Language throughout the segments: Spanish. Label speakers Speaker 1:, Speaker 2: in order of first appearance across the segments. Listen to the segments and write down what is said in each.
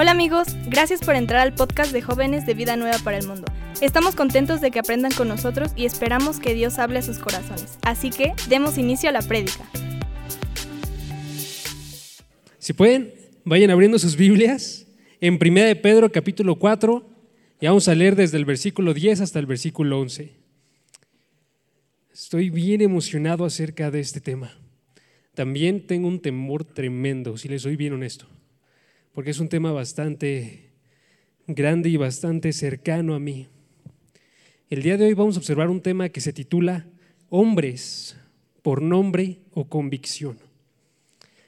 Speaker 1: Hola amigos, gracias por entrar al podcast de jóvenes de Vida Nueva para el Mundo. Estamos contentos de que aprendan con nosotros y esperamos que Dios hable a sus corazones. Así que demos inicio a la prédica.
Speaker 2: Si pueden, vayan abriendo sus Biblias en 1 de Pedro capítulo 4 y vamos a leer desde el versículo 10 hasta el versículo 11. Estoy bien emocionado acerca de este tema. También tengo un temor tremendo, si les soy bien honesto porque es un tema bastante grande y bastante cercano a mí. El día de hoy vamos a observar un tema que se titula Hombres por nombre o convicción.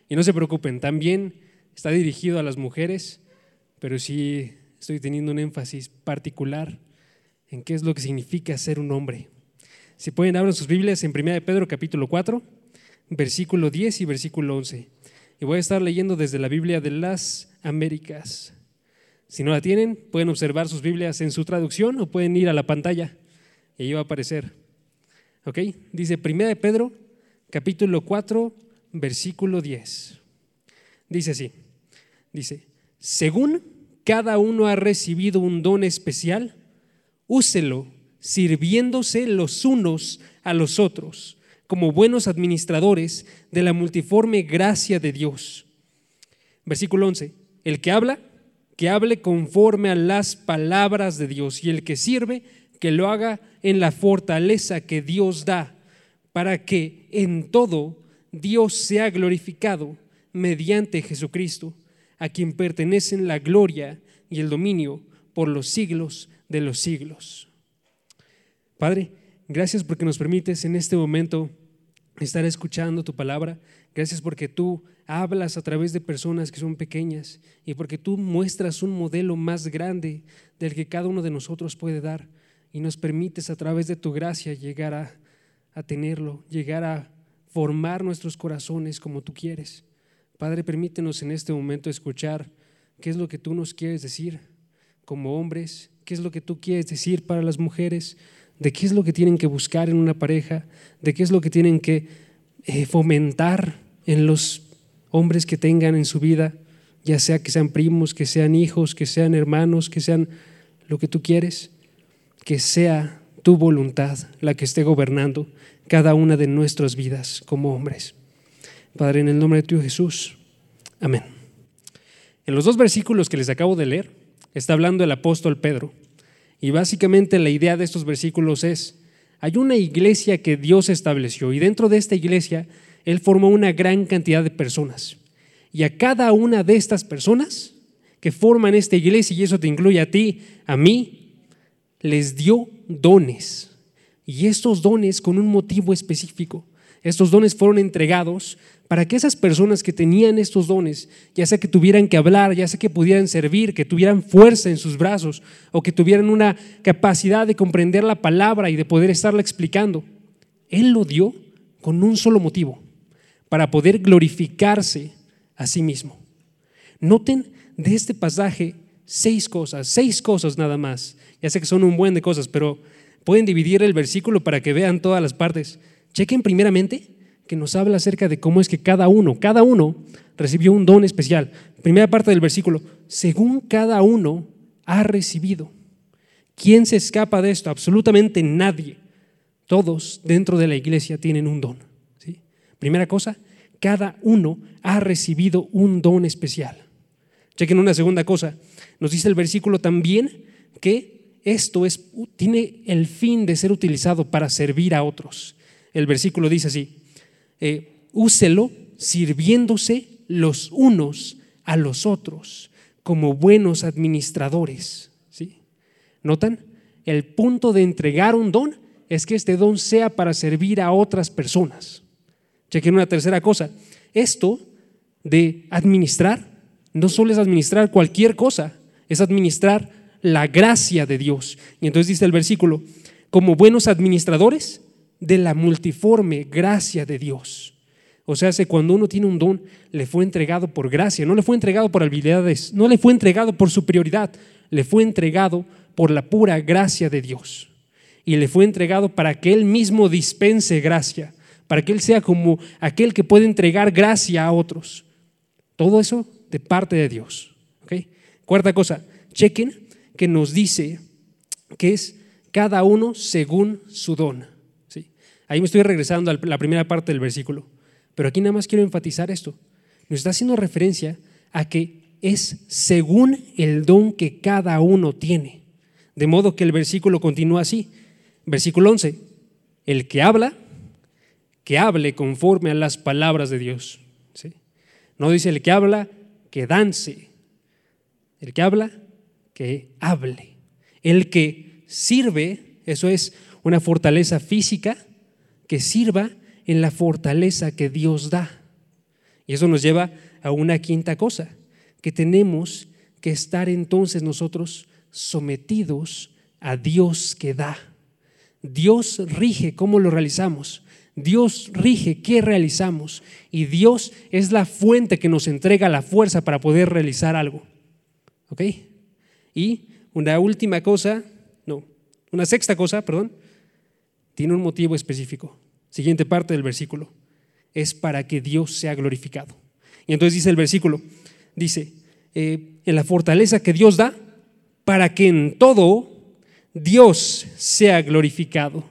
Speaker 2: Y no se preocupen, también está dirigido a las mujeres, pero sí estoy teniendo un énfasis particular en qué es lo que significa ser un hombre. Si pueden, abrir sus Biblias en 1 de Pedro capítulo 4, versículo 10 y versículo 11. Y voy a estar leyendo desde la Biblia de las Américas. Si no la tienen, pueden observar sus Biblias en su traducción o pueden ir a la pantalla y ahí va a aparecer. ¿Ok? Dice 1 de Pedro, capítulo 4, versículo 10. Dice así, dice, según cada uno ha recibido un don especial, úselo sirviéndose los unos a los otros como buenos administradores de la multiforme gracia de Dios. Versículo 11. El que habla, que hable conforme a las palabras de Dios y el que sirve, que lo haga en la fortaleza que Dios da, para que en todo Dios sea glorificado mediante Jesucristo, a quien pertenecen la gloria y el dominio por los siglos de los siglos. Padre, gracias porque nos permites en este momento estar escuchando tu palabra. Gracias porque tú hablas a través de personas que son pequeñas y porque tú muestras un modelo más grande del que cada uno de nosotros puede dar y nos permites a través de tu gracia llegar a, a tenerlo, llegar a formar nuestros corazones como tú quieres. Padre, permítenos en este momento escuchar qué es lo que tú nos quieres decir como hombres, qué es lo que tú quieres decir para las mujeres, de qué es lo que tienen que buscar en una pareja, de qué es lo que tienen que eh, fomentar en los hombres que tengan en su vida, ya sea que sean primos, que sean hijos, que sean hermanos, que sean lo que tú quieres, que sea tu voluntad la que esté gobernando cada una de nuestras vidas como hombres. Padre, en el nombre de tu Jesús. Amén. En los dos versículos que les acabo de leer, está hablando el apóstol Pedro. Y básicamente la idea de estos versículos es, hay una iglesia que Dios estableció y dentro de esta iglesia él formó una gran cantidad de personas. Y a cada una de estas personas que forman esta iglesia, y eso te incluye a ti, a mí, les dio dones. Y estos dones con un motivo específico. Estos dones fueron entregados para que esas personas que tenían estos dones, ya sea que tuvieran que hablar, ya sea que pudieran servir, que tuvieran fuerza en sus brazos o que tuvieran una capacidad de comprender la palabra y de poder estarla explicando, Él lo dio con un solo motivo, para poder glorificarse a sí mismo. Noten de este pasaje seis cosas, seis cosas nada más. Ya sé que son un buen de cosas, pero pueden dividir el versículo para que vean todas las partes. Chequen primeramente que nos habla acerca de cómo es que cada uno, cada uno recibió un don especial. Primera parte del versículo, según cada uno ha recibido. ¿Quién se escapa de esto? Absolutamente nadie. Todos dentro de la iglesia tienen un don. Primera cosa, cada uno ha recibido un don especial. Chequen una segunda cosa. Nos dice el versículo también que esto es, tiene el fin de ser utilizado para servir a otros. El versículo dice así, eh, úselo sirviéndose los unos a los otros como buenos administradores. ¿sí? ¿Notan? El punto de entregar un don es que este don sea para servir a otras personas. Chequen una tercera cosa. Esto de administrar no solo es administrar cualquier cosa, es administrar la gracia de Dios. Y entonces dice el versículo, como buenos administradores de la multiforme gracia de Dios. O sea, cuando uno tiene un don, le fue entregado por gracia, no le fue entregado por habilidades, no le fue entregado por superioridad, le fue entregado por la pura gracia de Dios. Y le fue entregado para que Él mismo dispense gracia para que Él sea como aquel que puede entregar gracia a otros. Todo eso de parte de Dios. Cuarta cosa, chequen que nos dice que es cada uno según su don. ¿sí? Ahí me estoy regresando a la primera parte del versículo, pero aquí nada más quiero enfatizar esto. Nos está haciendo referencia a que es según el don que cada uno tiene. De modo que el versículo continúa así. Versículo 11. El que habla, que hable conforme a las palabras de Dios. ¿sí? No dice el que habla, que dance. El que habla, que hable. El que sirve, eso es una fortaleza física, que sirva en la fortaleza que Dios da. Y eso nos lleva a una quinta cosa, que tenemos que estar entonces nosotros sometidos a Dios que da. Dios rige cómo lo realizamos. Dios rige qué realizamos. Y Dios es la fuente que nos entrega la fuerza para poder realizar algo. ¿Ok? Y una última cosa, no, una sexta cosa, perdón, tiene un motivo específico. Siguiente parte del versículo. Es para que Dios sea glorificado. Y entonces dice el versículo, dice, eh, en la fortaleza que Dios da, para que en todo Dios sea glorificado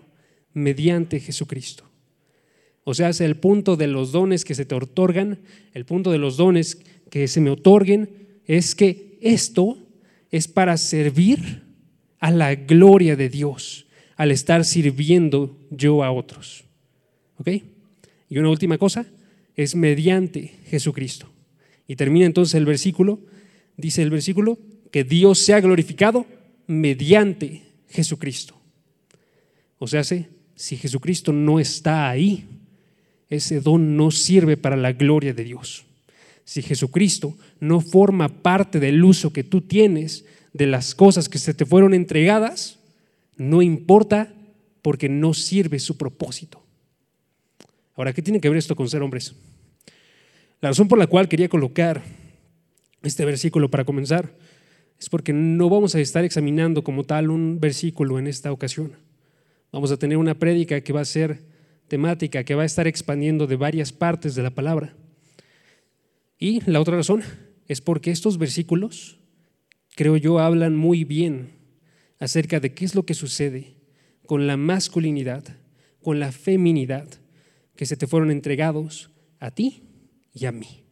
Speaker 2: mediante Jesucristo. O sea, el punto de los dones que se te otorgan, el punto de los dones que se me otorguen, es que esto es para servir a la gloria de Dios, al estar sirviendo yo a otros. ¿Ok? Y una última cosa, es mediante Jesucristo. Y termina entonces el versículo, dice el versículo, que Dios sea glorificado mediante Jesucristo. O sea, si Jesucristo no está ahí, ese don no sirve para la gloria de Dios. Si Jesucristo no forma parte del uso que tú tienes de las cosas que se te fueron entregadas, no importa porque no sirve su propósito. Ahora, ¿qué tiene que ver esto con ser hombres? La razón por la cual quería colocar este versículo para comenzar es porque no vamos a estar examinando como tal un versículo en esta ocasión. Vamos a tener una prédica que va a ser temática, que va a estar expandiendo de varias partes de la palabra. Y la otra razón es porque estos versículos, creo yo, hablan muy bien acerca de qué es lo que sucede con la masculinidad, con la feminidad que se te fueron entregados a ti y a mí.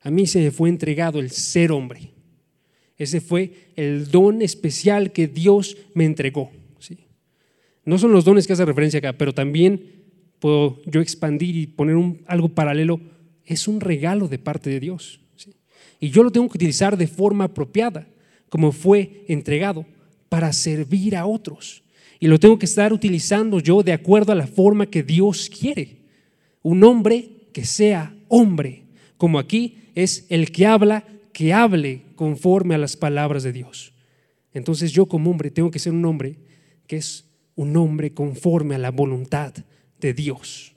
Speaker 2: A mí se me fue entregado el ser hombre. Ese fue el don especial que Dios me entregó. No son los dones que hace referencia acá, pero también puedo yo expandir y poner algo paralelo es un regalo de parte de Dios. Y yo lo tengo que utilizar de forma apropiada, como fue entregado, para servir a otros. Y lo tengo que estar utilizando yo de acuerdo a la forma que Dios quiere. Un hombre que sea hombre, como aquí es el que habla, que hable conforme a las palabras de Dios. Entonces yo como hombre tengo que ser un hombre que es un hombre conforme a la voluntad de Dios.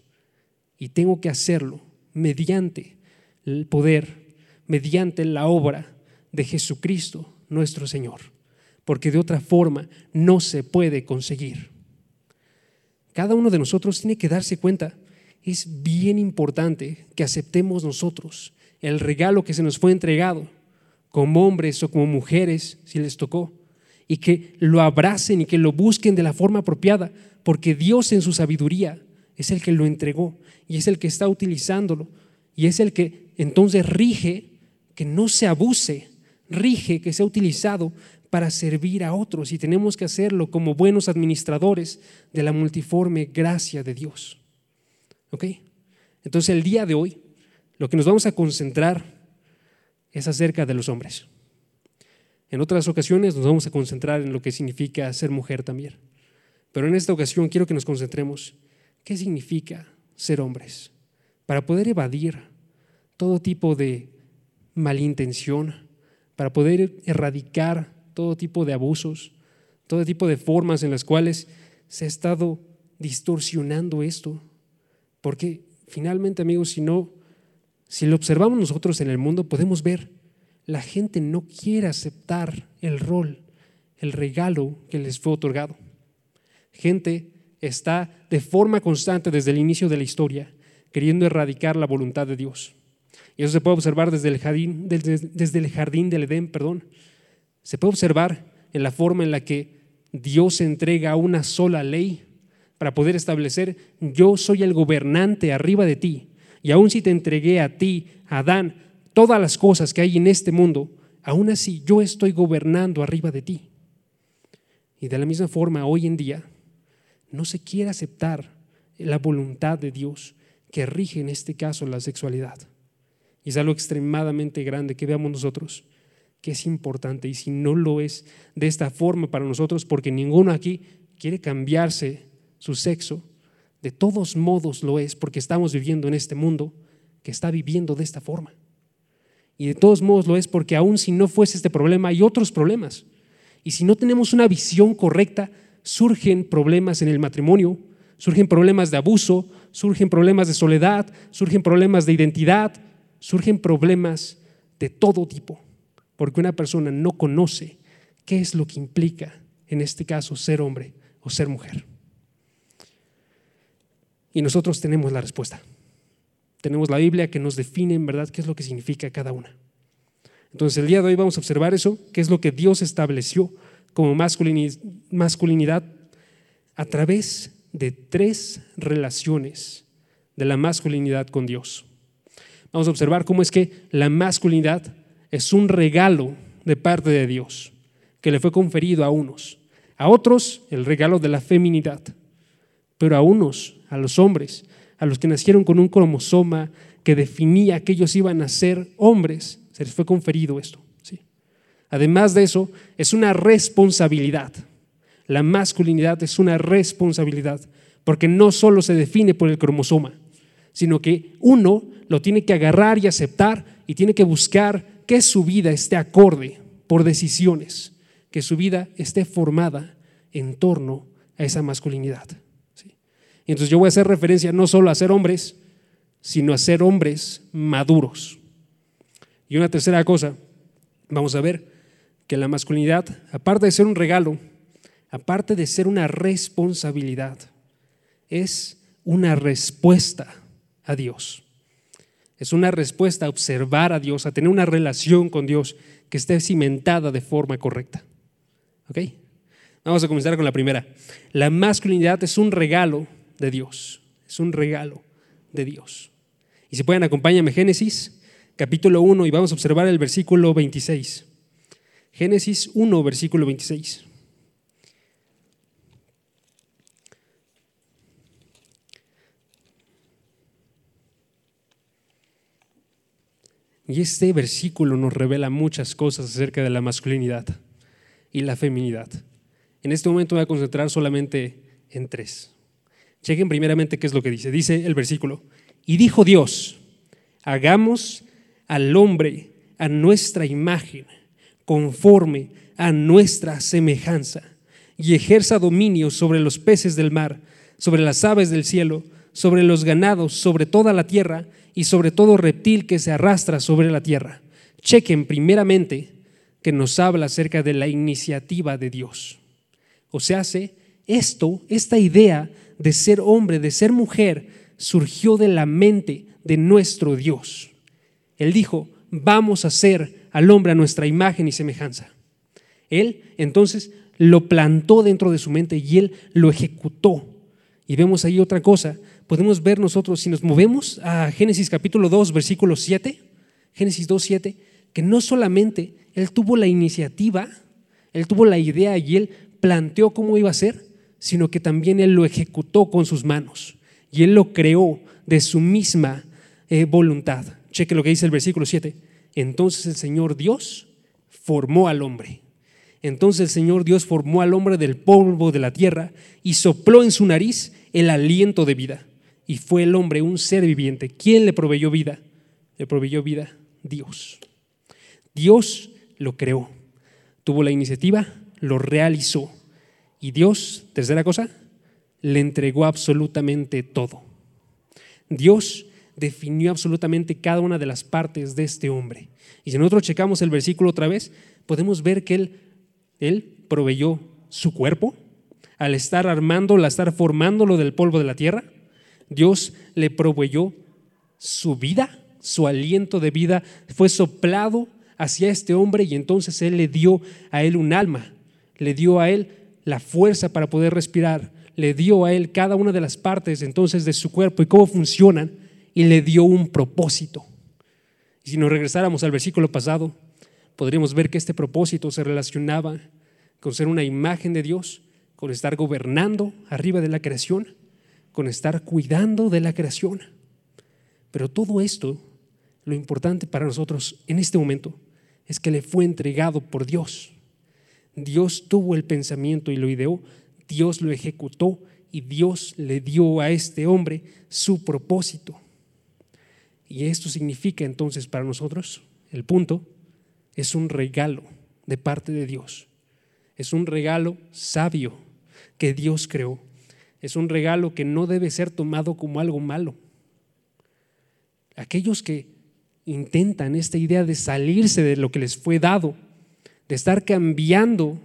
Speaker 2: Y tengo que hacerlo mediante el poder, mediante la obra de Jesucristo nuestro Señor, porque de otra forma no se puede conseguir. Cada uno de nosotros tiene que darse cuenta, es bien importante que aceptemos nosotros el regalo que se nos fue entregado, como hombres o como mujeres, si les tocó, y que lo abracen y que lo busquen de la forma apropiada, porque Dios en su sabiduría es el que lo entregó y es el que está utilizándolo y es el que entonces rige que no se abuse, rige que sea utilizado para servir a otros y tenemos que hacerlo como buenos administradores de la multiforme gracia de Dios. ¿Ok? Entonces el día de hoy lo que nos vamos a concentrar es acerca de los hombres. En otras ocasiones nos vamos a concentrar en lo que significa ser mujer también. Pero en esta ocasión quiero que nos concentremos qué significa ser hombres, para poder evadir todo tipo de malintención, para poder erradicar todo tipo de abusos, todo tipo de formas en las cuales se ha estado distorsionando esto. Porque finalmente, amigos, si no, si lo observamos nosotros en el mundo, podemos ver, la gente no quiere aceptar el rol, el regalo que les fue otorgado. Gente está de forma constante desde el inicio de la historia queriendo erradicar la voluntad de Dios. Y eso se puede observar desde el jardín, desde, jardín del Edén, perdón. Se puede observar en la forma en la que Dios entrega una sola ley para poder establecer, yo soy el gobernante arriba de ti, y aun si te entregué a ti, Adán, todas las cosas que hay en este mundo, aún así yo estoy gobernando arriba de ti. Y de la misma forma, hoy en día, no se quiere aceptar la voluntad de Dios que rige en este caso la sexualidad. Y es algo extremadamente grande que veamos nosotros, que es importante. Y si no lo es de esta forma para nosotros, porque ninguno aquí quiere cambiarse su sexo, de todos modos lo es, porque estamos viviendo en este mundo que está viviendo de esta forma. Y de todos modos lo es porque aun si no fuese este problema, hay otros problemas. Y si no tenemos una visión correcta, surgen problemas en el matrimonio, surgen problemas de abuso, surgen problemas de soledad, surgen problemas de identidad, surgen problemas de todo tipo, porque una persona no conoce qué es lo que implica, en este caso, ser hombre o ser mujer. Y nosotros tenemos la respuesta. Tenemos la Biblia que nos define en verdad qué es lo que significa cada una. Entonces el día de hoy vamos a observar eso, qué es lo que Dios estableció como masculinidad a través de tres relaciones de la masculinidad con Dios. Vamos a observar cómo es que la masculinidad es un regalo de parte de Dios que le fue conferido a unos, a otros el regalo de la feminidad, pero a unos, a los hombres, a los que nacieron con un cromosoma que definía que ellos iban a ser hombres, se les fue conferido esto. ¿sí? Además de eso, es una responsabilidad. La masculinidad es una responsabilidad, porque no solo se define por el cromosoma, sino que uno lo tiene que agarrar y aceptar y tiene que buscar que su vida esté acorde por decisiones, que su vida esté formada en torno a esa masculinidad. Entonces yo voy a hacer referencia no solo a ser hombres, sino a ser hombres maduros. Y una tercera cosa, vamos a ver que la masculinidad, aparte de ser un regalo, aparte de ser una responsabilidad, es una respuesta a Dios. Es una respuesta a observar a Dios, a tener una relación con Dios que esté cimentada de forma correcta. ¿Ok? Vamos a comenzar con la primera. La masculinidad es un regalo de Dios. Es un regalo de Dios. Y si pueden, acompáñame Génesis capítulo 1 y vamos a observar el versículo 26. Génesis 1, versículo 26. Y este versículo nos revela muchas cosas acerca de la masculinidad y la feminidad. En este momento voy a concentrar solamente en tres. Chequen primeramente qué es lo que dice. Dice el versículo, y dijo Dios, hagamos al hombre a nuestra imagen, conforme a nuestra semejanza, y ejerza dominio sobre los peces del mar, sobre las aves del cielo, sobre los ganados, sobre toda la tierra y sobre todo reptil que se arrastra sobre la tierra. Chequen primeramente que nos habla acerca de la iniciativa de Dios. O sea, esto, esta idea de ser hombre, de ser mujer, surgió de la mente de nuestro Dios. Él dijo, vamos a hacer al hombre a nuestra imagen y semejanza. Él entonces lo plantó dentro de su mente y él lo ejecutó. Y vemos ahí otra cosa. Podemos ver nosotros, si nos movemos a Génesis capítulo 2, versículo 7, Génesis 2, 7, que no solamente él tuvo la iniciativa, él tuvo la idea y él planteó cómo iba a ser, sino que también él lo ejecutó con sus manos y él lo creó de su misma eh, voluntad. Cheque lo que dice el versículo 7. Entonces el Señor Dios formó al hombre. Entonces el Señor Dios formó al hombre del polvo de la tierra y sopló en su nariz el aliento de vida. Y fue el hombre un ser viviente. ¿Quién le proveyó vida? Le proveyó vida Dios. Dios lo creó. Tuvo la iniciativa, lo realizó. Y Dios, tercera cosa, le entregó absolutamente todo. Dios definió absolutamente cada una de las partes de este hombre. Y si nosotros checamos el versículo otra vez, podemos ver que él, él proveyó su cuerpo al estar armándolo, al estar formándolo del polvo de la tierra. Dios le proveyó su vida, su aliento de vida fue soplado hacia este hombre y entonces Él le dio a él un alma, le dio a él la fuerza para poder respirar, le dio a él cada una de las partes entonces de su cuerpo y cómo funcionan y le dio un propósito. Y si nos regresáramos al versículo pasado, podríamos ver que este propósito se relacionaba con ser una imagen de Dios, con estar gobernando arriba de la creación, con estar cuidando de la creación. Pero todo esto, lo importante para nosotros en este momento, es que le fue entregado por Dios. Dios tuvo el pensamiento y lo ideó, Dios lo ejecutó y Dios le dio a este hombre su propósito. Y esto significa entonces para nosotros, el punto, es un regalo de parte de Dios. Es un regalo sabio que Dios creó. Es un regalo que no debe ser tomado como algo malo. Aquellos que intentan esta idea de salirse de lo que les fue dado, de estar cambiando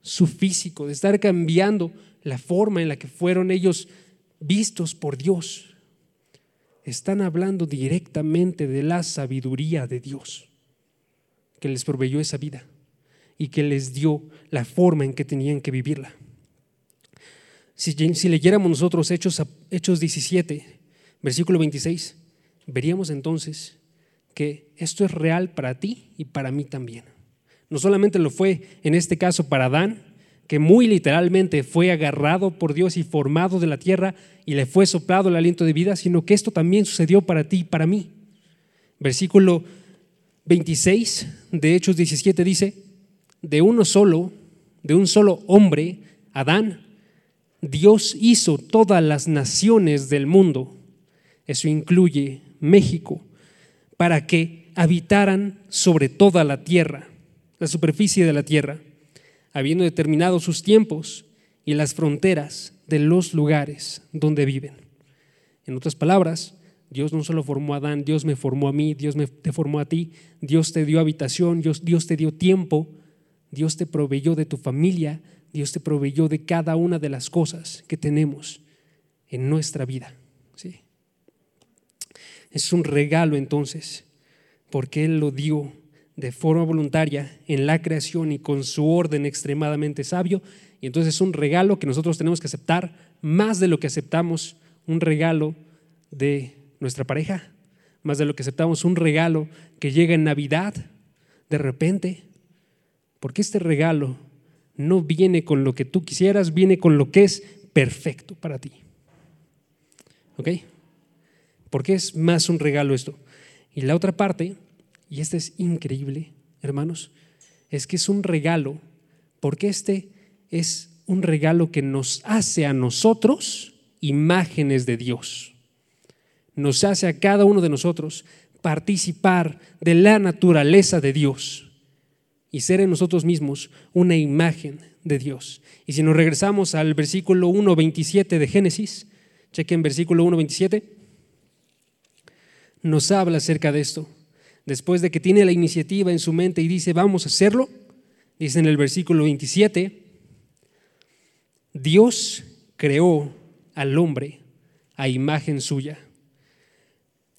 Speaker 2: su físico, de estar cambiando la forma en la que fueron ellos vistos por Dios. Están hablando directamente de la sabiduría de Dios, que les proveyó esa vida y que les dio la forma en que tenían que vivirla. Si, leyéramos nosotros Hechos, Hechos 17, versículo 26, veríamos entonces que esto es real para ti y para mí también. No solamente lo fue en este caso para Adán, que muy literalmente fue agarrado por Dios y formado de la tierra y le fue soplado el aliento de vida, sino que esto también sucedió para ti y para mí. Versículo 26 de Hechos 17 dice, de uno solo, de un solo hombre, Adán, Dios hizo todas las naciones del mundo. Eso incluye México, para que habitaran sobre toda la tierra, la superficie de la tierra, habiendo determinado sus tiempos y las fronteras de los lugares donde viven. En otras palabras, Dios no solo formó a Adán, Dios me formó a mí, Dios me, te formó a ti, Dios te dio habitación, Dios, Dios te dio tiempo, Dios te proveyó de tu familia, Dios te proveyó de cada una de las cosas que tenemos en nuestra vida. Es un regalo entonces, porque Él lo dio de forma voluntaria en la creación y con su orden extremadamente sabio. Y entonces es un regalo que nosotros tenemos que aceptar más de lo que aceptamos un regalo de nuestra pareja, más de lo que aceptamos un regalo que llega en Navidad de repente, porque este regalo no viene con lo que tú quisieras, viene con lo que es perfecto para ti. ¿Ok? porque es más un regalo esto. Y la otra parte, y este es increíble, hermanos, es que es un regalo, porque este es un regalo que nos hace a nosotros imágenes de Dios. Nos hace a cada uno de nosotros participar de la naturaleza de Dios y ser en nosotros mismos una imagen de Dios. Y si nos regresamos al versículo 1.27 de Génesis, chequen versículo 1.27, nos habla acerca de esto. Después de que tiene la iniciativa en su mente y dice, vamos a hacerlo, dice en el versículo 27, Dios creó al hombre a imagen suya.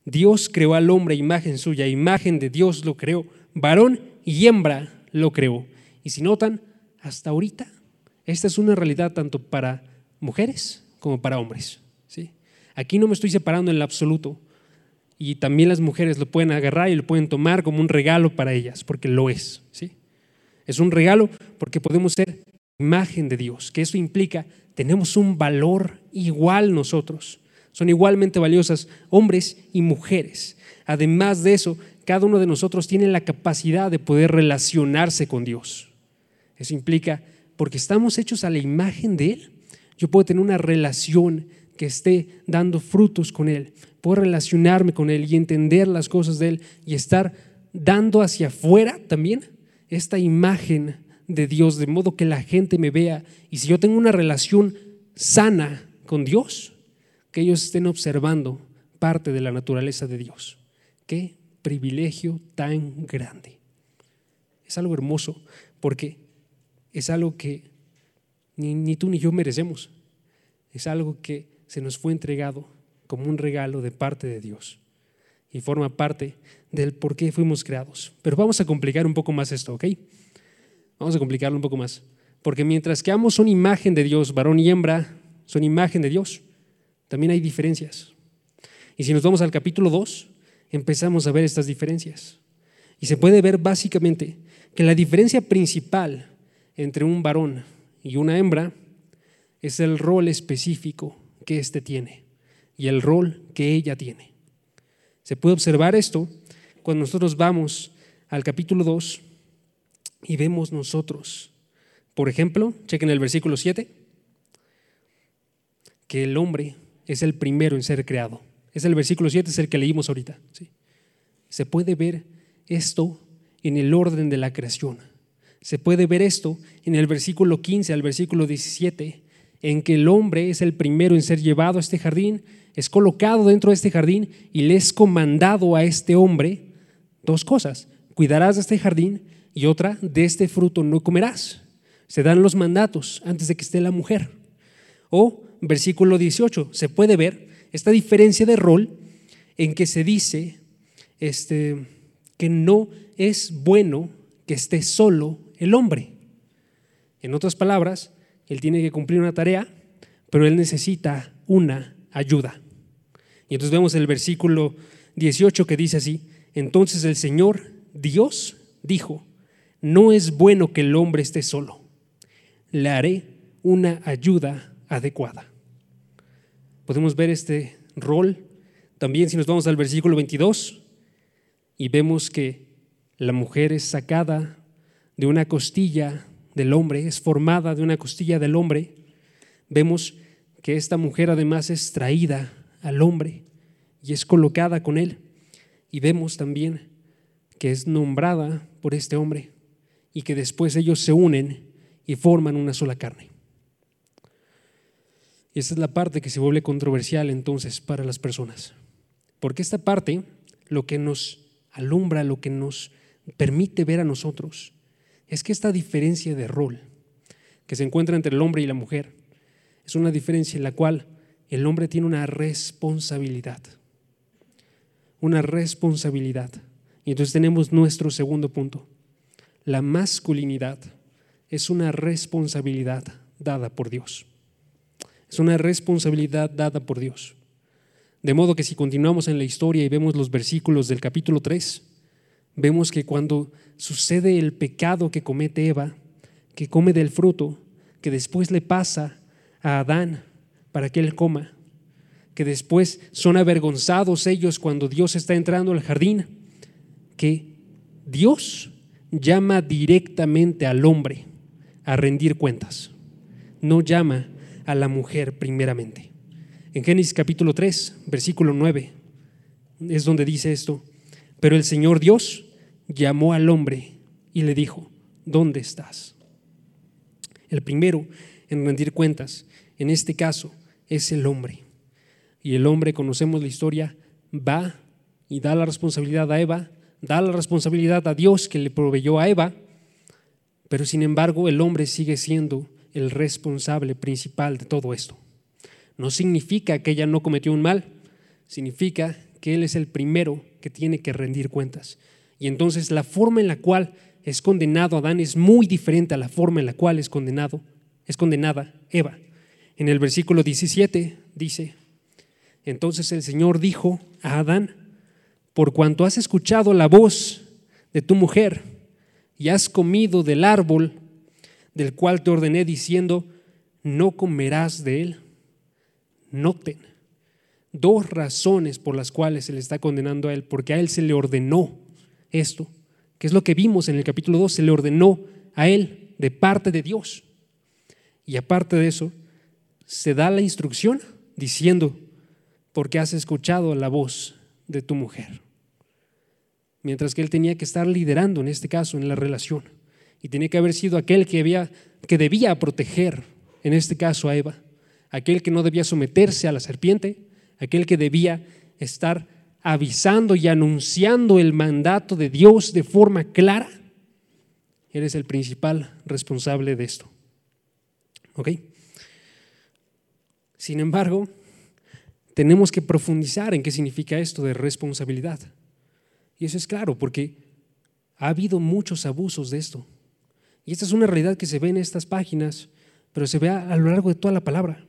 Speaker 2: Dios creó al hombre a imagen suya, imagen de Dios lo creó, varón y hembra lo creó. Y si notan, hasta ahorita, esta es una realidad tanto para mujeres como para hombres. ¿sí? Aquí no me estoy separando en el absoluto y también las mujeres lo pueden agarrar y lo pueden tomar como un regalo para ellas, porque lo es. ¿sí? Es un regalo porque podemos ser imagen de Dios, que eso implica tenemos un valor igual nosotros. Son igualmente valiosas hombres y mujeres. Además de eso, cada uno de nosotros tiene la capacidad de poder relacionarse con Dios. Eso implica, porque estamos hechos a la imagen de Él, yo puedo tener una relación que esté dando frutos con Él puedo relacionarme con Él y entender las cosas de Él y estar dando hacia afuera también esta imagen de Dios, de modo que la gente me vea. Y si yo tengo una relación sana con Dios, que ellos estén observando parte de la naturaleza de Dios. Qué privilegio tan grande. Es algo hermoso porque es algo que ni, ni tú ni yo merecemos. Es algo que se nos fue entregado como un regalo de parte de Dios. y forma parte del por qué fuimos creados. Pero vamos a complicar un poco más esto, ¿ok? Vamos a complicarlo un poco más. Porque mientras que ambos son imagen de Dios, varón y hembra son imagen de Dios, también hay diferencias. Y si nos vamos al capítulo 2, empezamos a ver estas diferencias. Y se puede ver básicamente que la diferencia principal entre un varón y una hembra es el rol específico que éste tiene y el rol que ella tiene. Se puede observar esto cuando nosotros vamos al capítulo 2 y vemos nosotros, por ejemplo, chequen el versículo 7, que el hombre es el primero en ser creado. Es el versículo 7, es el que leímos ahorita. ¿sí? Se puede ver esto en el orden de la creación. Se puede ver esto en el versículo 15 al versículo 17, en que el hombre es el primero en ser llevado a este jardín, es colocado dentro de este jardín y le es comandado a este hombre dos cosas. Cuidarás de este jardín y otra, de este fruto no comerás. Se dan los mandatos antes de que esté la mujer. O versículo 18, se puede ver esta diferencia de rol en que se dice este, que no es bueno que esté solo el hombre. En otras palabras, él tiene que cumplir una tarea, pero él necesita una ayuda. Y entonces vemos el versículo 18 que dice así, entonces el Señor Dios dijo, no es bueno que el hombre esté solo, le haré una ayuda adecuada. Podemos ver este rol también si nos vamos al versículo 22 y vemos que la mujer es sacada de una costilla del hombre, es formada de una costilla del hombre. Vemos que esta mujer además es traída al hombre y es colocada con él. Y vemos también que es nombrada por este hombre y que después ellos se unen y forman una sola carne. Y esta es la parte que se vuelve controversial entonces para las personas. Porque esta parte, lo que nos alumbra, lo que nos permite ver a nosotros, es que esta diferencia de rol que se encuentra entre el hombre y la mujer es una diferencia en la cual el hombre tiene una responsabilidad. Una responsabilidad. Y entonces tenemos nuestro segundo punto. La masculinidad es una responsabilidad dada por Dios. Es una responsabilidad dada por Dios. De modo que si continuamos en la historia y vemos los versículos del capítulo 3, vemos que cuando sucede el pecado que comete Eva, que come del fruto, que después le pasa a Adán para que él coma, que después son avergonzados ellos cuando Dios está entrando al jardín, que Dios llama directamente al hombre a rendir cuentas, no llama a la mujer primeramente. En Génesis capítulo 3, versículo 9, es donde dice esto, pero el Señor Dios llamó al hombre y le dijo, ¿dónde estás? El primero en rendir cuentas, en este caso, es el hombre. Y el hombre, conocemos la historia, va y da la responsabilidad a Eva, da la responsabilidad a Dios que le proveyó a Eva, pero sin embargo el hombre sigue siendo el responsable principal de todo esto. No significa que ella no cometió un mal, significa que él es el primero que tiene que rendir cuentas. Y entonces la forma en la cual es condenado Adán es muy diferente a la forma en la cual es condenado, es condenada Eva. En el versículo 17 dice, entonces el Señor dijo a Adán, por cuanto has escuchado la voz de tu mujer y has comido del árbol del cual te ordené diciendo, no comerás de él. Noten dos razones por las cuales se le está condenando a él, porque a él se le ordenó esto, que es lo que vimos en el capítulo 2, se le ordenó a él de parte de Dios. Y aparte de eso, se da la instrucción diciendo, porque has escuchado la voz de tu mujer. Mientras que él tenía que estar liderando en este caso en la relación y tenía que haber sido aquel que, había, que debía proteger, en este caso a Eva, aquel que no debía someterse a la serpiente, aquel que debía estar avisando y anunciando el mandato de Dios de forma clara, eres el principal responsable de esto. ¿Ok? Sin embargo, tenemos que profundizar en qué significa esto de responsabilidad. Y eso es claro, porque ha habido muchos abusos de esto. Y esta es una realidad que se ve en estas páginas, pero se ve a, lo largo de toda la palabra.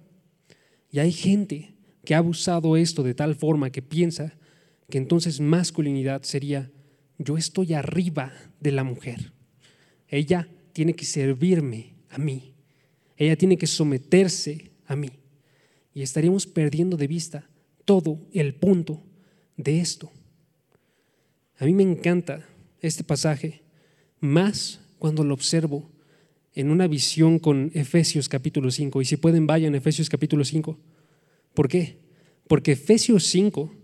Speaker 2: Y hay gente que ha abusado esto de tal forma que piensa que entonces masculinidad sería yo estoy arriba de la mujer. Ella tiene que servirme a mí. Ella tiene que someterse a mí. Y estaríamos perdiendo de vista todo el punto de esto. A mí me encanta este pasaje, más cuando lo observo en una visión con Efesios capítulo 5. Y si pueden, vayan a Efesios capítulo 5. ¿Por qué? Porque Efesios 5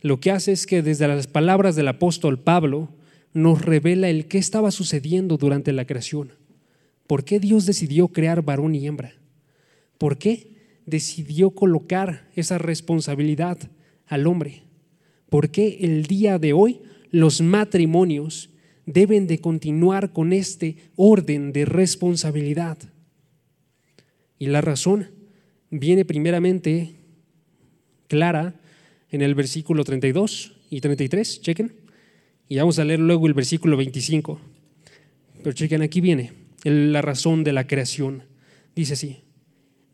Speaker 2: lo que hace es que desde las palabras del apóstol Pablo nos revela el qué estaba sucediendo durante la creación. ¿Por qué Dios decidió crear varón y hembra? ¿Por qué decidió colocar esa responsabilidad al hombre? ¿Por qué el día de hoy los matrimonios deben de continuar con este orden de responsabilidad? Y la razón viene primeramente clara en el versículo 32 y 33, chequen. Y vamos a leer luego el versículo 25. Pero chequen, aquí viene la razón de la creación. Dice así,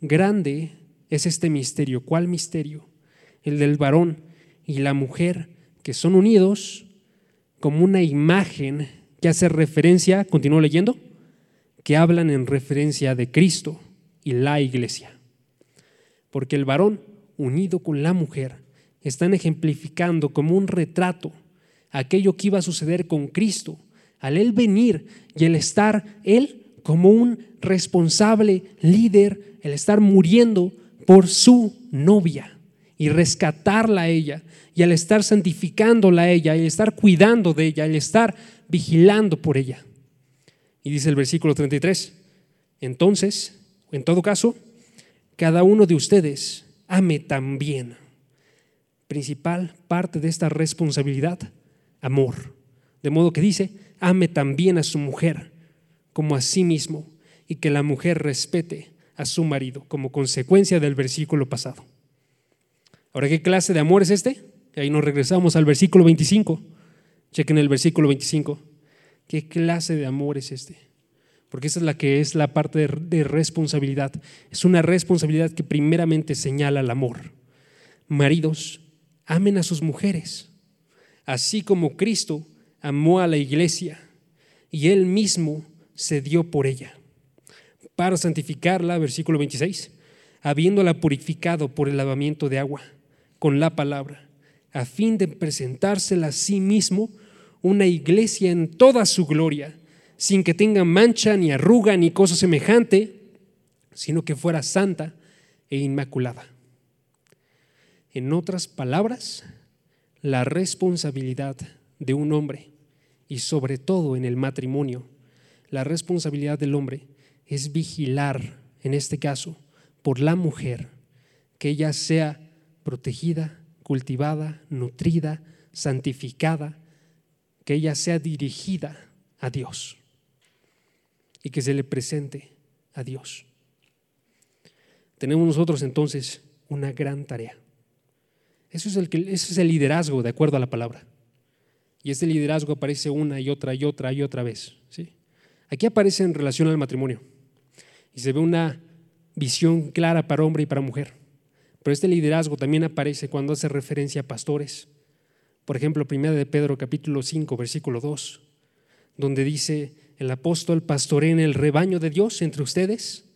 Speaker 2: grande es este misterio. ¿Cuál misterio? El del varón y la mujer que son unidos como una imagen que hace referencia, continúo leyendo, que hablan en referencia de Cristo y la iglesia. Porque el varón unido con la mujer están ejemplificando como un retrato aquello que iba a suceder con Cristo, al Él venir y el estar Él como un responsable líder, el estar muriendo por su novia y rescatarla a ella, y al estar santificándola a ella, y estar cuidando de ella, el estar vigilando por ella. Y dice el versículo 33, entonces, en todo caso, cada uno de ustedes ame también principal parte de esta responsabilidad, amor. De modo que dice, ame también a su mujer como a sí mismo y que la mujer respete a su marido como consecuencia del versículo pasado. Ahora, ¿qué clase de amor es este? Ahí nos regresamos al versículo 25. Chequen el versículo 25. ¿Qué clase de amor es este? Porque esa es la que es la parte de, de responsabilidad. Es una responsabilidad que primeramente señala el amor. Maridos, amen a sus mujeres, así como Cristo amó a la iglesia y él mismo se dio por ella, para santificarla, versículo 26, habiéndola purificado por el lavamiento de agua con la palabra, a fin de presentársela a sí mismo una iglesia en toda su gloria, sin que tenga mancha ni arruga ni cosa semejante, sino que fuera santa e inmaculada. En otras palabras, la responsabilidad de un hombre y sobre todo en el matrimonio, la responsabilidad del hombre es vigilar, en este caso, por la mujer, que ella sea protegida, cultivada, nutrida, santificada, que ella sea dirigida a Dios y que se le presente a Dios. Tenemos nosotros entonces una gran tarea. Eso es, el es el liderazgo de acuerdo a la palabra. Y este liderazgo aparece una y otra y otra y otra vez. ¿sí? Aquí aparece en relación al matrimonio. Y se ve una visión clara para hombre y para mujer. Pero este liderazgo también aparece cuando hace referencia a pastores. Por ejemplo, 1 de Pedro capítulo 5, versículo 2, donde dice el apóstol en el rebaño de Dios entre ustedes.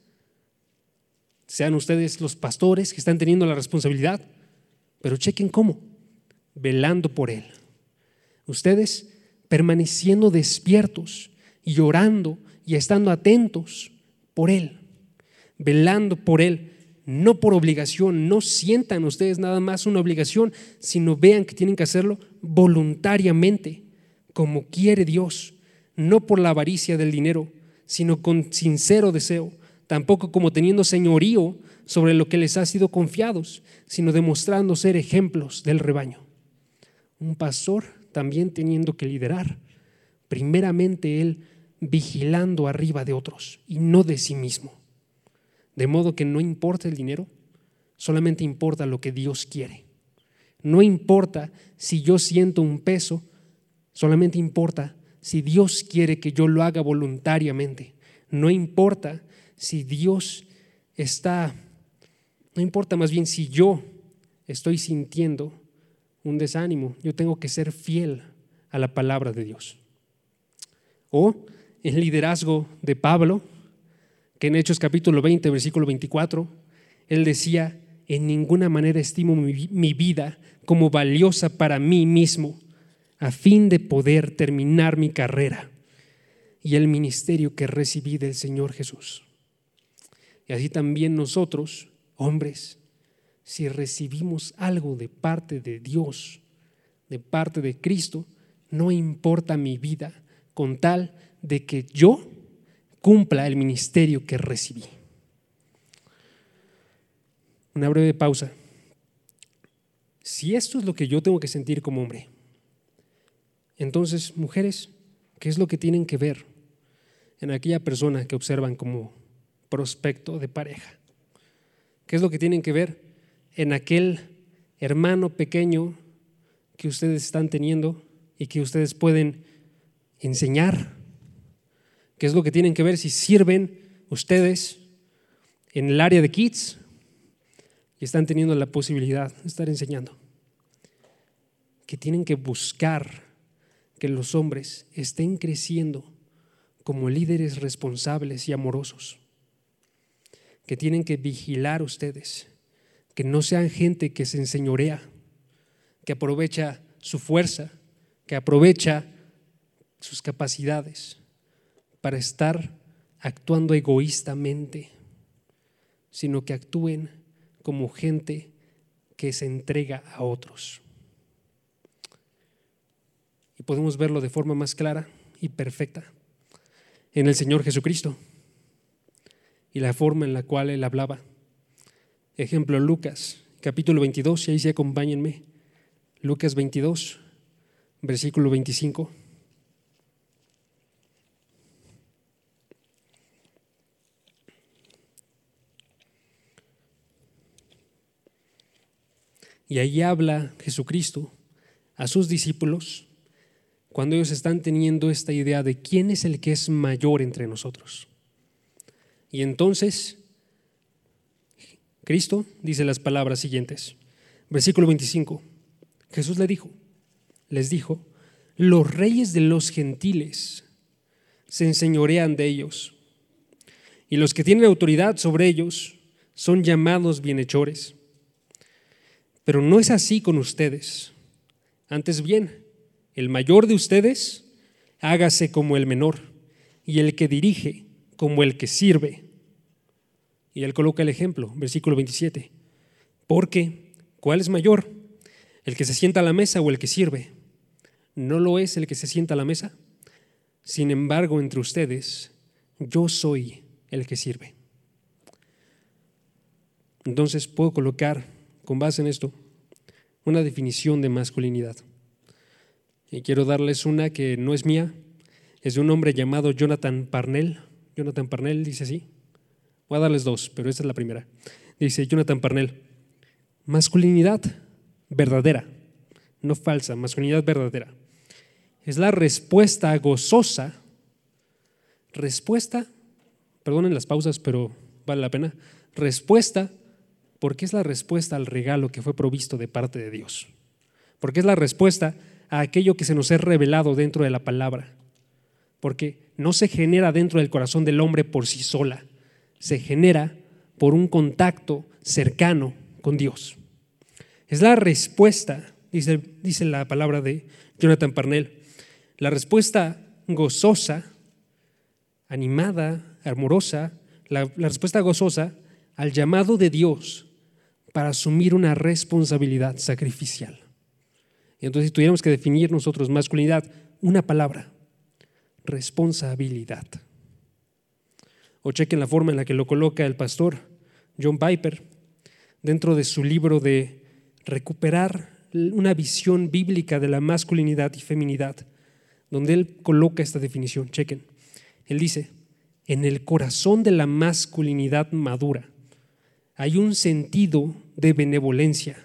Speaker 2: Sean ustedes los pastores que están teniendo la responsabilidad pero chequen cómo, velando por Él. Ustedes permaneciendo despiertos y orando y estando atentos por Él, velando por Él, no por obligación, no sientan ustedes nada más una obligación, sino vean que tienen que hacerlo voluntariamente, como quiere Dios, no por la avaricia del dinero, sino con sincero deseo, tampoco como teniendo señorío sobre lo que les ha sido confiados, sino demostrando ser ejemplos del rebaño. Un pastor también teniendo que liderar, primeramente él vigilando arriba de otros y no de sí mismo. De modo que no importa el dinero, solamente importa lo que Dios quiere. No importa si yo siento un peso, solamente importa si Dios quiere que yo lo haga voluntariamente. No importa si Dios está, no importa más bien si yo estoy sintiendo un desánimo, yo tengo que ser fiel a la palabra de Dios. O el liderazgo de Pablo, que en Hechos capítulo 20, versículo 24, él decía, en ninguna manera estimo mi, mi vida como valiosa para mí mismo, a fin de poder terminar mi carrera y el ministerio que recibí del Señor Jesús. Y así también nosotros, hombres, si recibimos algo de parte de Dios, de parte de Cristo, no importa mi vida, con tal de que yo cumpla el ministerio que recibí. Una breve pausa. Si esto es lo que yo tengo que sentir como hombre, entonces, mujeres, ¿qué es lo que tienen que ver en aquella persona que observan como prospecto de pareja? ¿Qué es lo que tienen que ver en aquel hermano pequeño que ustedes están teniendo y que ustedes pueden enseñar? ¿Qué es lo que tienen que ver si sirven ustedes en el área de kids y están teniendo la posibilidad de estar enseñando? Que tienen que buscar que los hombres estén creciendo como líderes responsables y amorosos, que tienen que vigilar ustedes, que no sean gente que se enseñorea, que aprovecha su fuerza, que aprovecha sus capacidades para estar actuando egoístamente, sino que actúen como gente que se entrega a otros. Y podemos verlo de forma más clara y perfecta en el Señor Jesucristo y la forma en la cual Él hablaba. Ejemplo, Lucas, capítulo 22, y ahí sí acompáñenme. Lucas 22, versículo 25. Y ahí habla Jesucristo a sus discípulos cuando ellos están teniendo esta idea de quién es el que es mayor entre nosotros. Y entonces, Cristo dice las palabras siguientes. Versículo 25. Jesús le dijo, les dijo, los reyes de los gentiles se enseñorean de ellos, y los que tienen autoridad sobre ellos son llamados bienhechores. Pero no es así con ustedes. Antes bien, el mayor de ustedes, hágase como el menor, y el que dirige como el que sirve. Y él coloca el ejemplo, versículo 27. Porque, ¿cuál es mayor? ¿El que se sienta a la mesa o el que sirve? ¿No lo es el que se sienta a la mesa? Sin embargo, entre ustedes, yo soy el que sirve. Entonces puedo colocar, con base en esto, una definición de masculinidad. Y quiero darles una que no es mía, es de un hombre llamado Jonathan Parnell. Jonathan Parnell dice así. Voy a darles dos, pero esta es la primera. Dice Jonathan Parnell, masculinidad verdadera, no falsa, masculinidad verdadera. Es la respuesta gozosa, respuesta, perdonen las pausas, pero vale la pena, respuesta porque es la respuesta al regalo que fue provisto de parte de Dios. Porque es la respuesta a aquello que se nos es revelado dentro de la palabra. Porque no se genera dentro del corazón del hombre por sí sola, se genera por un contacto cercano con Dios. Es la respuesta, dice, dice la palabra de Jonathan Parnell, la respuesta gozosa, animada, amorosa, la, respuesta gozosa al llamado de Dios para asumir una responsabilidad sacrificial. Y entonces, si tuviéramos que definir nosotros masculinidad, una palabra, responsabilidad. O chequen la forma en la que lo coloca el pastor John Piper dentro de su libro de recuperar una visión bíblica de la masculinidad y feminidad, donde él coloca esta definición. Chequen. Él dice, en el corazón de la masculinidad madura hay un sentido de benevolencia,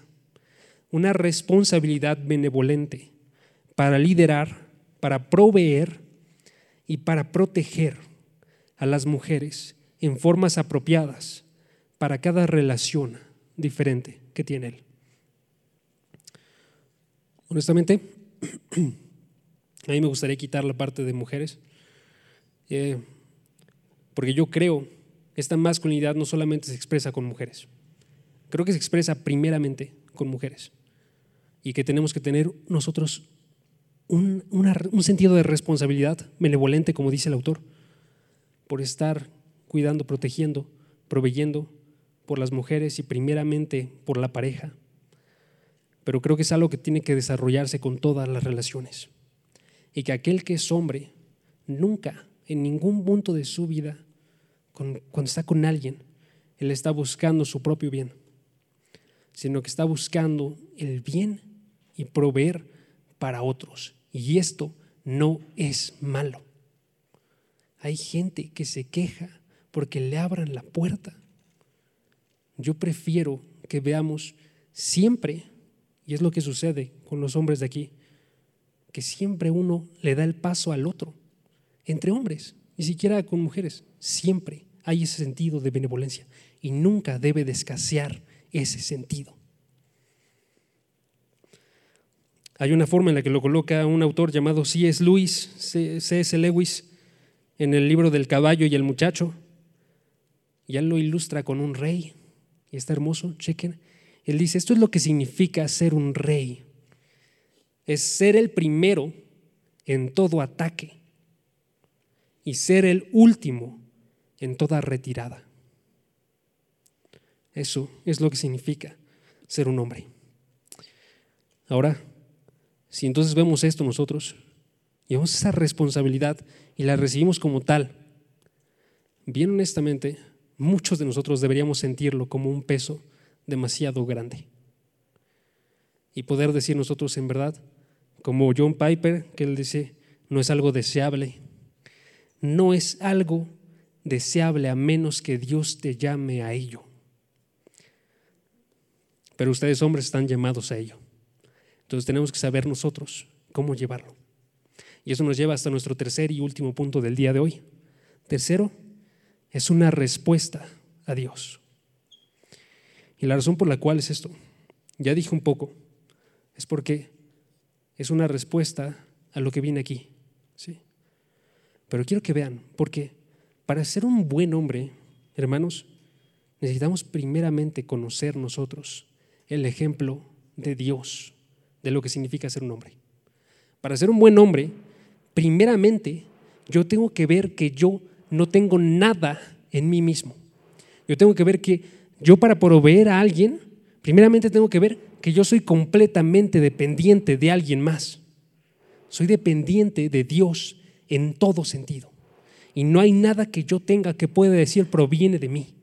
Speaker 2: una responsabilidad benevolente para liderar, para proveer y para proteger a las mujeres en formas apropiadas para cada relación diferente que tiene él. Honestamente, a mí me gustaría quitar la parte de mujeres, eh, porque yo creo esta masculinidad no solamente se expresa con mujeres, creo que se expresa primeramente con mujeres y que tenemos que tener nosotros un, un sentido de responsabilidad benevolente, como dice el autor, por estar cuidando, protegiendo, proveyendo por las mujeres y primeramente por la pareja. Pero creo que es algo que tiene que desarrollarse con todas las relaciones. Y que aquel que es hombre nunca, en ningún punto de su vida, cuando está con alguien, él está buscando su propio bien, sino que está buscando el bien y proveer para otros. Y esto no es malo. Hay gente que se queja porque le abran la puerta. Yo prefiero que veamos siempre, y es lo que sucede con los hombres de aquí, que siempre uno le da el paso al otro, entre hombres, ni siquiera con mujeres, siempre hay ese sentido de benevolencia y nunca debe de escasear ese sentido. Hay una forma en la que lo coloca un autor llamado C.S. Lewis, C.S. Lewis, en el libro del caballo y el muchacho. Y él lo ilustra con un rey. Y está hermoso, chequen. Él dice, esto es lo que significa ser un rey. Es ser el primero en todo ataque y ser el último en toda retirada. Eso es lo que significa ser un hombre. Ahora, si entonces vemos esto nosotros, y vemos esa responsabilidad y la recibimos como tal, bien honestamente, muchos de nosotros deberíamos sentirlo como un peso demasiado grande. Y poder decir nosotros en verdad, como John Piper, que él dice, no es algo deseable, no es algo deseable a menos que Dios te llame a ello. Pero ustedes hombres están llamados a ello. Entonces tenemos que saber nosotros cómo llevarlo. Y eso nos lleva hasta nuestro tercer y último punto del día de hoy. Tercero, es una respuesta a Dios. Y la razón por la cual es esto, ya dije un poco, es porque es una respuesta a lo que viene aquí. ¿sí? Pero quiero que vean, porque para ser un buen hombre, hermanos, necesitamos primeramente conocer nosotros el ejemplo de Dios de lo que significa ser un hombre. Para ser un buen hombre, primeramente yo tengo que ver que yo no tengo nada en mí mismo. Yo tengo que ver que yo para proveer a alguien, primeramente tengo que ver que yo soy completamente dependiente de alguien más. Soy dependiente de Dios en todo sentido. Y no hay nada que yo tenga que pueda decir proviene de mí,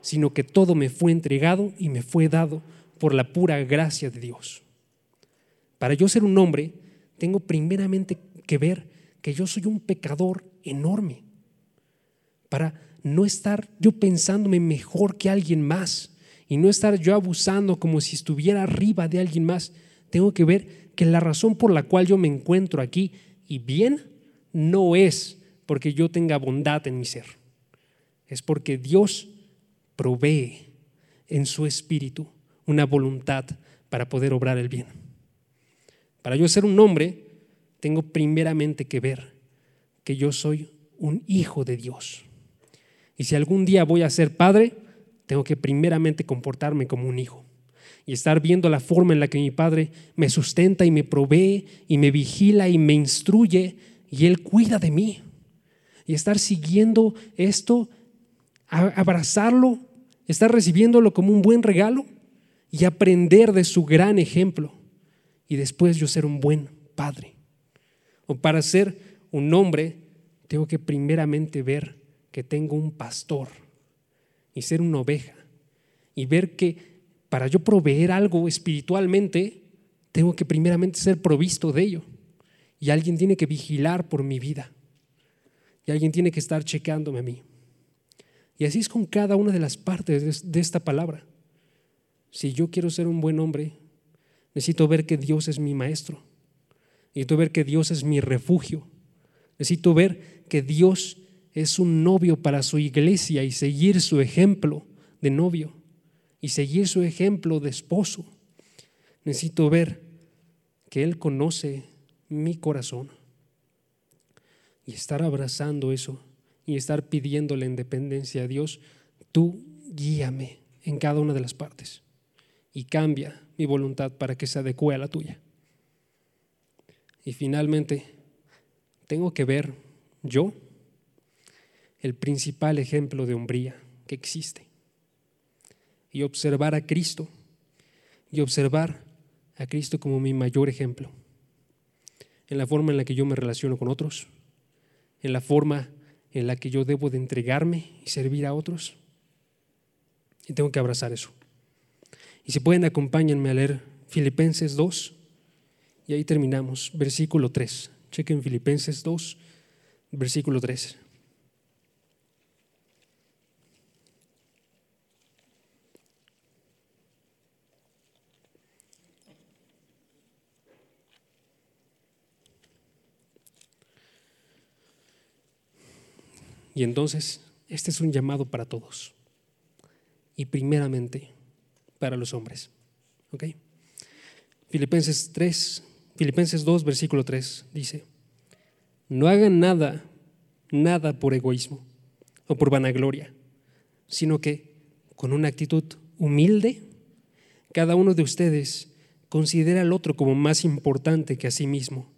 Speaker 2: sino que todo me fue entregado y me fue dado por la pura gracia de Dios. Para yo ser un hombre, tengo primeramente que ver que yo soy un pecador enorme. Para no estar yo pensándome mejor que alguien más y no estar yo abusando como si estuviera arriba de alguien más, tengo que ver que la razón por la cual yo me encuentro aquí y bien no es porque yo tenga bondad en mi ser. Es porque Dios provee en su espíritu una voluntad para poder obrar el bien. Para yo ser un hombre, tengo primeramente que ver que yo soy un hijo de Dios. Y si algún día voy a ser padre, tengo que primeramente comportarme como un hijo y estar viendo la forma en la que mi padre me sustenta y me provee y me vigila y me instruye y él cuida de mí. Y estar siguiendo esto, abrazarlo, estar recibiéndolo como un buen regalo y aprender de su gran ejemplo y después yo ser un buen padre. O para ser un hombre, tengo que primeramente ver que tengo un pastor y ser una oveja. Y ver que para yo proveer algo espiritualmente, tengo que primeramente ser provisto de ello. Y alguien tiene que vigilar por mi vida. Y alguien tiene que estar checándome a mí. Y así es con cada una de las partes de esta palabra. Si yo quiero ser un buen hombre, necesito ver que Dios es mi maestro. Necesito ver que Dios es mi refugio. Necesito ver que Dios es un novio para su iglesia y seguir su ejemplo de novio y seguir su ejemplo de esposo. Necesito ver que Él conoce mi corazón y estar abrazando eso y estar pidiendo la independencia a Dios. Tú guíame en cada una de las partes y cambia mi voluntad para que se adecue a la tuya. Y finalmente, tengo que ver yo el principal ejemplo de hombría que existe y observar a Cristo y observar a Cristo como mi mayor ejemplo en la forma en la que yo me relaciono con otros, en la forma en la que yo debo de entregarme y servir a otros. Y tengo que abrazar eso. Y si pueden, acompáñenme a leer Filipenses 2 y ahí terminamos, versículo 3. Chequen Filipenses 2, versículo 3. Y entonces, este es un llamado para todos. Y primeramente para los hombres. ¿Ok? Filipenses 3, Filipenses 2, versículo 3 dice, no hagan nada, nada por egoísmo o por vanagloria, sino que con una actitud humilde, cada uno de ustedes considera al otro como más importante que a sí mismo,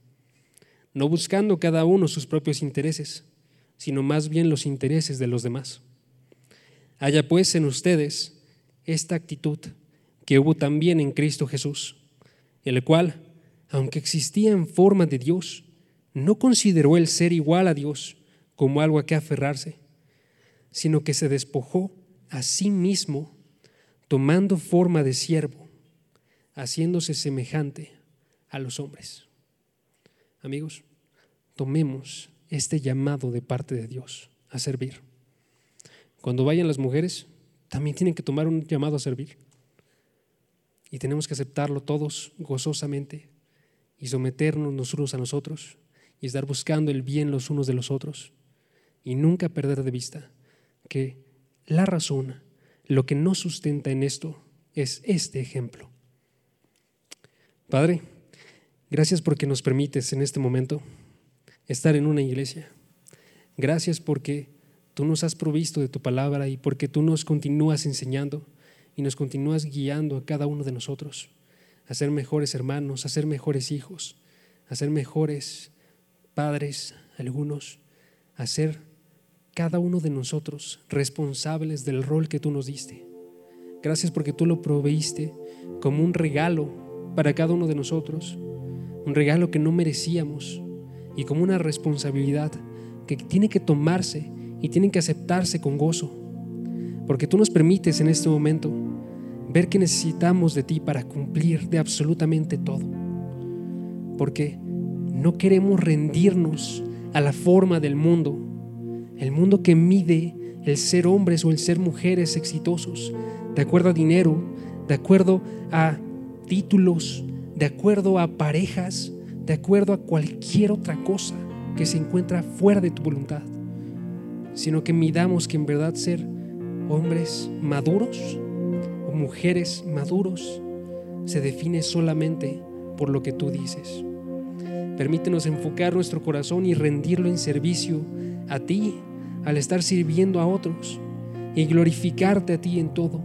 Speaker 2: no buscando cada uno sus propios intereses, sino más bien los intereses de los demás. Haya pues en ustedes esta actitud que hubo también en Cristo Jesús, el cual, aunque existía en forma de Dios, no consideró el ser igual a Dios como algo a que aferrarse, sino que se despojó a sí mismo, tomando forma de siervo, haciéndose semejante a los hombres. Amigos, tomemos este llamado de parte de Dios a servir. Cuando vayan las mujeres, también tienen que tomar un llamado a servir. Y tenemos que aceptarlo todos gozosamente y someternos los unos a nosotros y estar buscando el bien los unos de los otros. Y nunca perder de vista que la razón, lo que nos sustenta en esto, es este ejemplo. Padre, gracias porque nos permites en este momento estar en una iglesia. Gracias porque tú nos has provisto de tu palabra y porque tú nos continúas enseñando y nos continúas guiando a cada uno de nosotros a ser mejores hermanos, a ser mejores hijos, a ser mejores padres, algunos, a ser cada uno de nosotros responsables del rol que tú nos diste. Gracias porque tú lo proveíste como un regalo para cada uno de nosotros, un regalo que no merecíamos y como una responsabilidad que tiene que tomarse y tiene que aceptarse con gozo, porque tú nos permites en este momento ver que necesitamos de ti para cumplir de absolutamente todo. Porque no queremos rendirnos a la forma del mundo, el mundo que mide el ser hombres o el ser mujeres exitosos, de acuerdo a dinero, de acuerdo a títulos, de acuerdo a parejas, de acuerdo a cualquier otra cosa que se encuentra fuera de tu voluntad, sino que midamos que en verdad ser hombres maduros mujeres maduros se define solamente por lo que tú dices. Permítenos enfocar nuestro corazón y rendirlo en servicio a ti al estar sirviendo a otros y glorificarte a ti en todo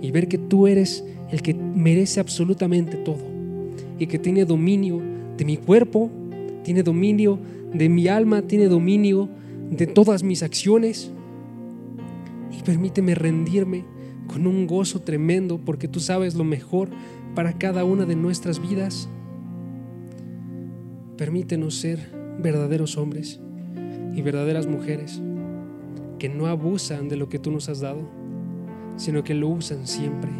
Speaker 2: y ver que tú eres el que merece absolutamente todo y que tiene dominio de mi cuerpo, tiene dominio de mi alma, tiene dominio de todas mis acciones. Y permíteme rendirme con un gozo tremendo porque tú sabes lo mejor para cada una de nuestras vidas. Permítenos ser verdaderos hombres y verdaderas mujeres que no abusan de lo que tú nos has dado, sino que lo usan siempre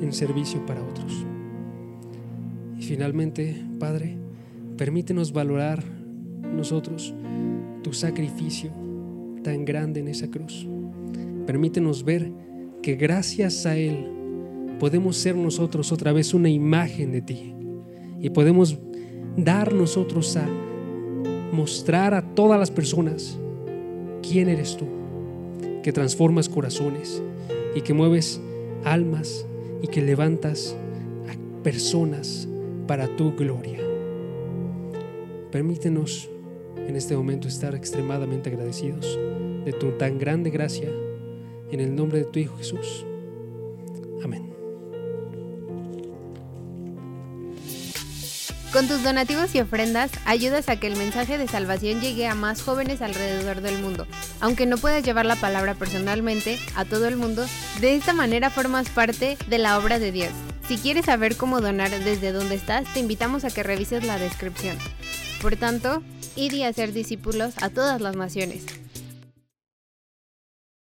Speaker 2: en servicio para otros. Y finalmente, Padre, permítenos valorar nosotros tu sacrificio tan grande en esa cruz Permítenos ver que gracias a Él podemos ser nosotros otra vez una imagen de ti y podemos dar nosotros a mostrar a todas las personas quién eres tú, que transformas corazones y que mueves almas y que levantas a personas para tu gloria. Permítenos en este momento estar extremadamente agradecidos de tu tan grande gracia en el nombre de tu Hijo Jesús. Amén.
Speaker 3: Con tus donativos y ofrendas ayudas a que el mensaje de salvación llegue a más jóvenes alrededor del mundo. Aunque no puedas llevar la palabra personalmente a todo el mundo, de esta manera formas parte de la obra de Dios. Si quieres saber cómo donar desde donde estás, te invitamos a que revises la descripción. Por tanto, id y hacer discípulos a todas las naciones.